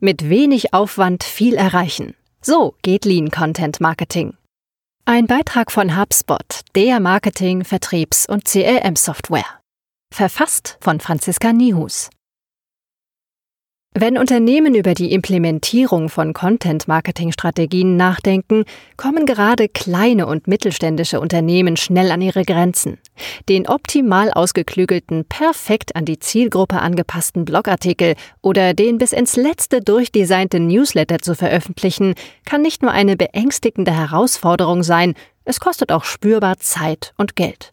Mit wenig Aufwand viel erreichen. So geht Lean Content Marketing. Ein Beitrag von HubSpot, der Marketing-, Vertriebs- und CRM-Software. Verfasst von Franziska Nihus. Wenn Unternehmen über die Implementierung von Content-Marketing-Strategien nachdenken, kommen gerade kleine und mittelständische Unternehmen schnell an ihre Grenzen. Den optimal ausgeklügelten, perfekt an die Zielgruppe angepassten Blogartikel oder den bis ins letzte durchdesignte Newsletter zu veröffentlichen, kann nicht nur eine beängstigende Herausforderung sein, es kostet auch spürbar Zeit und Geld.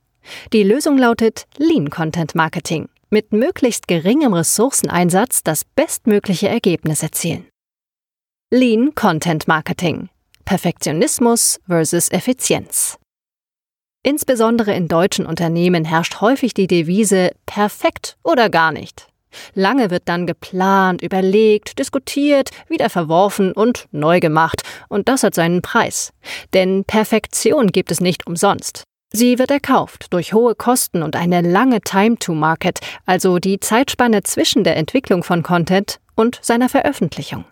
Die Lösung lautet Lean Content Marketing mit möglichst geringem Ressourceneinsatz das bestmögliche Ergebnis erzielen. Lean Content Marketing. Perfektionismus versus Effizienz. Insbesondere in deutschen Unternehmen herrscht häufig die Devise perfekt oder gar nicht. Lange wird dann geplant, überlegt, diskutiert, wieder verworfen und neu gemacht, und das hat seinen Preis. Denn Perfektion gibt es nicht umsonst. Sie wird erkauft durch hohe Kosten und eine lange Time to Market, also die Zeitspanne zwischen der Entwicklung von Content und seiner Veröffentlichung.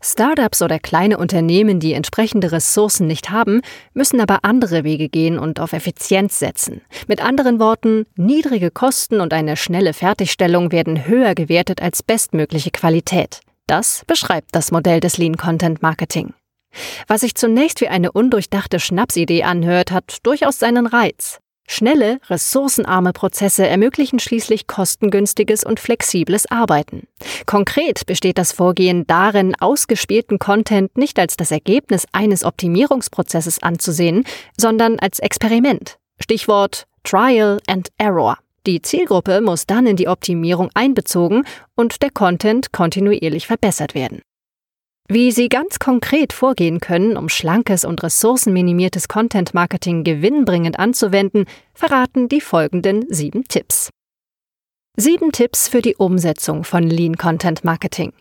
Startups oder kleine Unternehmen, die entsprechende Ressourcen nicht haben, müssen aber andere Wege gehen und auf Effizienz setzen. Mit anderen Worten, niedrige Kosten und eine schnelle Fertigstellung werden höher gewertet als bestmögliche Qualität. Das beschreibt das Modell des Lean Content Marketing. Was sich zunächst wie eine undurchdachte Schnapsidee anhört, hat durchaus seinen Reiz. Schnelle, ressourcenarme Prozesse ermöglichen schließlich kostengünstiges und flexibles Arbeiten. Konkret besteht das Vorgehen darin, ausgespielten Content nicht als das Ergebnis eines Optimierungsprozesses anzusehen, sondern als Experiment. Stichwort Trial and Error. Die Zielgruppe muss dann in die Optimierung einbezogen und der Content kontinuierlich verbessert werden. Wie Sie ganz konkret vorgehen können, um schlankes und ressourcenminimiertes Content Marketing gewinnbringend anzuwenden, verraten die folgenden sieben Tipps. Sieben Tipps für die Umsetzung von Lean Content Marketing.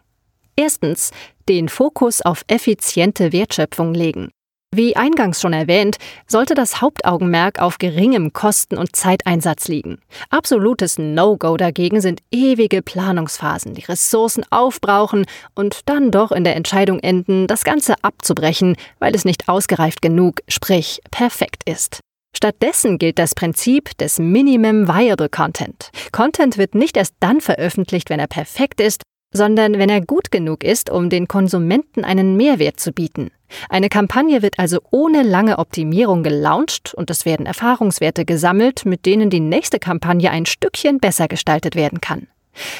Erstens, den Fokus auf effiziente Wertschöpfung legen. Wie eingangs schon erwähnt, sollte das Hauptaugenmerk auf geringem Kosten- und Zeiteinsatz liegen. Absolutes No-Go dagegen sind ewige Planungsphasen, die Ressourcen aufbrauchen und dann doch in der Entscheidung enden, das Ganze abzubrechen, weil es nicht ausgereift genug, sprich perfekt ist. Stattdessen gilt das Prinzip des Minimum Viable Content. Content wird nicht erst dann veröffentlicht, wenn er perfekt ist, sondern wenn er gut genug ist, um den Konsumenten einen Mehrwert zu bieten. Eine Kampagne wird also ohne lange Optimierung gelauncht und es werden Erfahrungswerte gesammelt, mit denen die nächste Kampagne ein Stückchen besser gestaltet werden kann.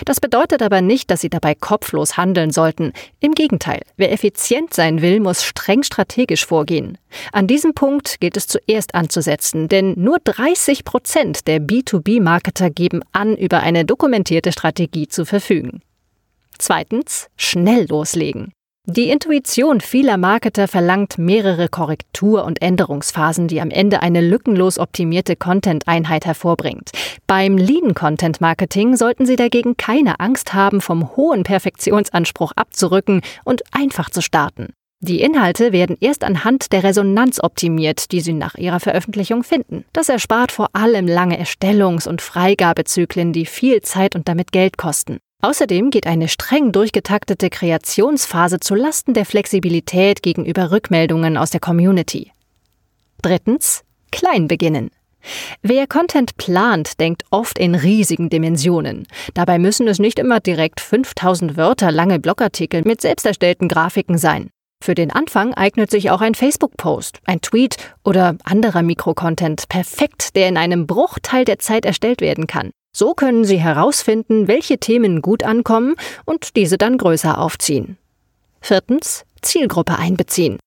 Das bedeutet aber nicht, dass Sie dabei kopflos handeln sollten. Im Gegenteil, wer effizient sein will, muss streng strategisch vorgehen. An diesem Punkt gilt es zuerst anzusetzen, denn nur 30 Prozent der B2B-Marketer geben an, über eine dokumentierte Strategie zu verfügen. Zweitens, schnell loslegen. Die Intuition vieler Marketer verlangt mehrere Korrektur- und Änderungsphasen, die am Ende eine lückenlos optimierte Content-Einheit hervorbringt. Beim Lean-Content-Marketing sollten Sie dagegen keine Angst haben, vom hohen Perfektionsanspruch abzurücken und einfach zu starten. Die Inhalte werden erst anhand der Resonanz optimiert, die Sie nach ihrer Veröffentlichung finden. Das erspart vor allem lange Erstellungs- und Freigabezyklen, die viel Zeit und damit Geld kosten. Außerdem geht eine streng durchgetaktete Kreationsphase zu Lasten der Flexibilität gegenüber Rückmeldungen aus der Community. Drittens, klein beginnen. Wer Content plant, denkt oft in riesigen Dimensionen. Dabei müssen es nicht immer direkt 5000 Wörter lange Blogartikel mit selbst erstellten Grafiken sein. Für den Anfang eignet sich auch ein Facebook-Post, ein Tweet oder anderer Mikrocontent perfekt, der in einem Bruchteil der Zeit erstellt werden kann. So können Sie herausfinden, welche Themen gut ankommen und diese dann größer aufziehen. Viertens. Zielgruppe einbeziehen.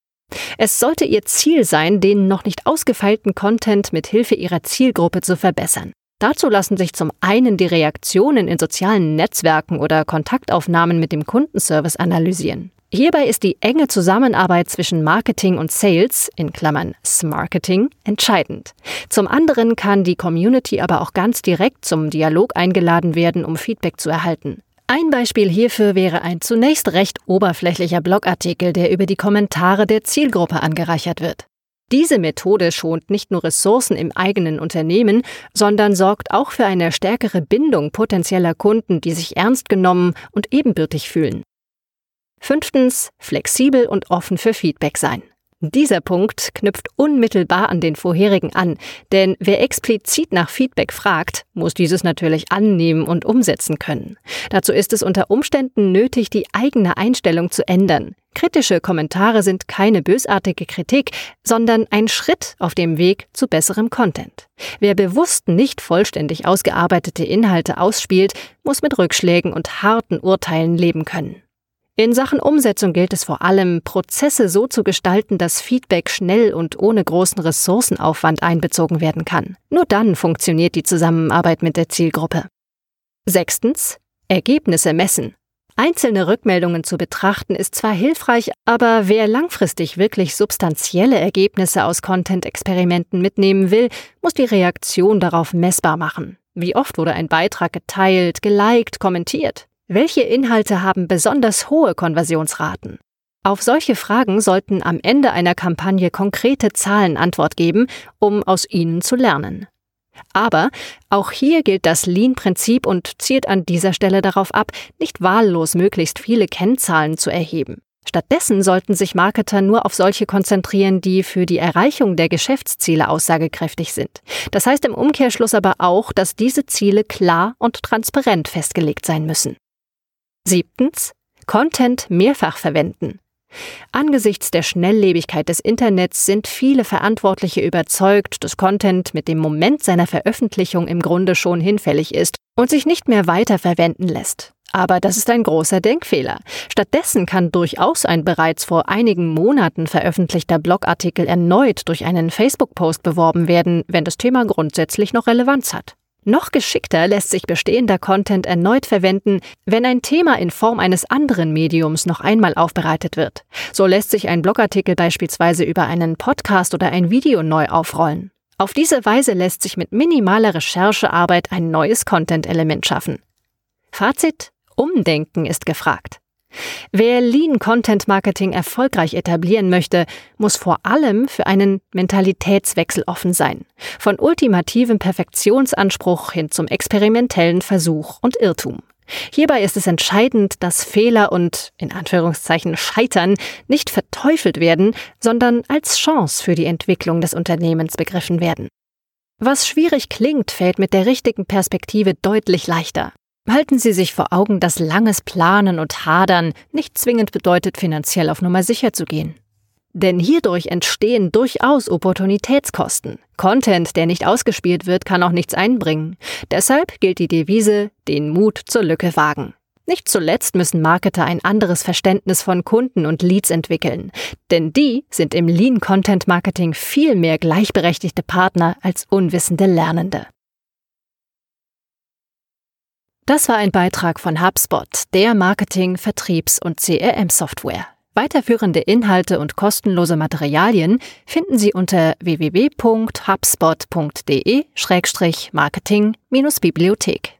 Es sollte Ihr Ziel sein, den noch nicht ausgefeilten Content mit Hilfe Ihrer Zielgruppe zu verbessern. Dazu lassen sich zum einen die Reaktionen in sozialen Netzwerken oder Kontaktaufnahmen mit dem Kundenservice analysieren. Hierbei ist die enge Zusammenarbeit zwischen Marketing und Sales in Klammern Smarketing entscheidend. Zum anderen kann die Community aber auch ganz direkt zum Dialog eingeladen werden, um Feedback zu erhalten. Ein Beispiel hierfür wäre ein zunächst recht oberflächlicher Blogartikel, der über die Kommentare der Zielgruppe angereichert wird. Diese Methode schont nicht nur Ressourcen im eigenen Unternehmen, sondern sorgt auch für eine stärkere Bindung potenzieller Kunden, die sich ernst genommen und ebenbürtig fühlen. Fünftens, flexibel und offen für Feedback sein. Dieser Punkt knüpft unmittelbar an den vorherigen an, denn wer explizit nach Feedback fragt, muss dieses natürlich annehmen und umsetzen können. Dazu ist es unter Umständen nötig, die eigene Einstellung zu ändern. Kritische Kommentare sind keine bösartige Kritik, sondern ein Schritt auf dem Weg zu besserem Content. Wer bewusst nicht vollständig ausgearbeitete Inhalte ausspielt, muss mit Rückschlägen und harten Urteilen leben können. In Sachen Umsetzung gilt es vor allem, Prozesse so zu gestalten, dass Feedback schnell und ohne großen Ressourcenaufwand einbezogen werden kann. Nur dann funktioniert die Zusammenarbeit mit der Zielgruppe. Sechstens. Ergebnisse messen. Einzelne Rückmeldungen zu betrachten ist zwar hilfreich, aber wer langfristig wirklich substanzielle Ergebnisse aus Content-Experimenten mitnehmen will, muss die Reaktion darauf messbar machen. Wie oft wurde ein Beitrag geteilt, geliked, kommentiert? Welche Inhalte haben besonders hohe Konversionsraten? Auf solche Fragen sollten am Ende einer Kampagne konkrete Zahlen Antwort geben, um aus ihnen zu lernen. Aber auch hier gilt das Lean-Prinzip und zielt an dieser Stelle darauf ab, nicht wahllos möglichst viele Kennzahlen zu erheben. Stattdessen sollten sich Marketer nur auf solche konzentrieren, die für die Erreichung der Geschäftsziele aussagekräftig sind. Das heißt im Umkehrschluss aber auch, dass diese Ziele klar und transparent festgelegt sein müssen. Siebtens. Content mehrfach verwenden. Angesichts der Schnelllebigkeit des Internets sind viele Verantwortliche überzeugt, dass Content mit dem Moment seiner Veröffentlichung im Grunde schon hinfällig ist und sich nicht mehr weiterverwenden lässt. Aber das ist ein großer Denkfehler. Stattdessen kann durchaus ein bereits vor einigen Monaten veröffentlichter Blogartikel erneut durch einen Facebook-Post beworben werden, wenn das Thema grundsätzlich noch Relevanz hat. Noch geschickter lässt sich bestehender Content erneut verwenden, wenn ein Thema in Form eines anderen Mediums noch einmal aufbereitet wird. So lässt sich ein Blogartikel beispielsweise über einen Podcast oder ein Video neu aufrollen. Auf diese Weise lässt sich mit minimaler Recherchearbeit ein neues Content-Element schaffen. Fazit: Umdenken ist gefragt. Wer Lean Content Marketing erfolgreich etablieren möchte, muss vor allem für einen Mentalitätswechsel offen sein. Von ultimativem Perfektionsanspruch hin zum experimentellen Versuch und Irrtum. Hierbei ist es entscheidend, dass Fehler und in Anführungszeichen Scheitern nicht verteufelt werden, sondern als Chance für die Entwicklung des Unternehmens begriffen werden. Was schwierig klingt, fällt mit der richtigen Perspektive deutlich leichter. Halten Sie sich vor Augen, dass langes Planen und Hadern nicht zwingend bedeutet, finanziell auf Nummer sicher zu gehen. Denn hierdurch entstehen durchaus Opportunitätskosten. Content, der nicht ausgespielt wird, kann auch nichts einbringen. Deshalb gilt die Devise, den Mut zur Lücke wagen. Nicht zuletzt müssen Marketer ein anderes Verständnis von Kunden und Leads entwickeln, denn die sind im Lean Content Marketing viel mehr gleichberechtigte Partner als unwissende Lernende. Das war ein Beitrag von HubSpot, der Marketing-, Vertriebs- und CRM-Software. Weiterführende Inhalte und kostenlose Materialien finden Sie unter www.hubspot.de-marketing-bibliothek.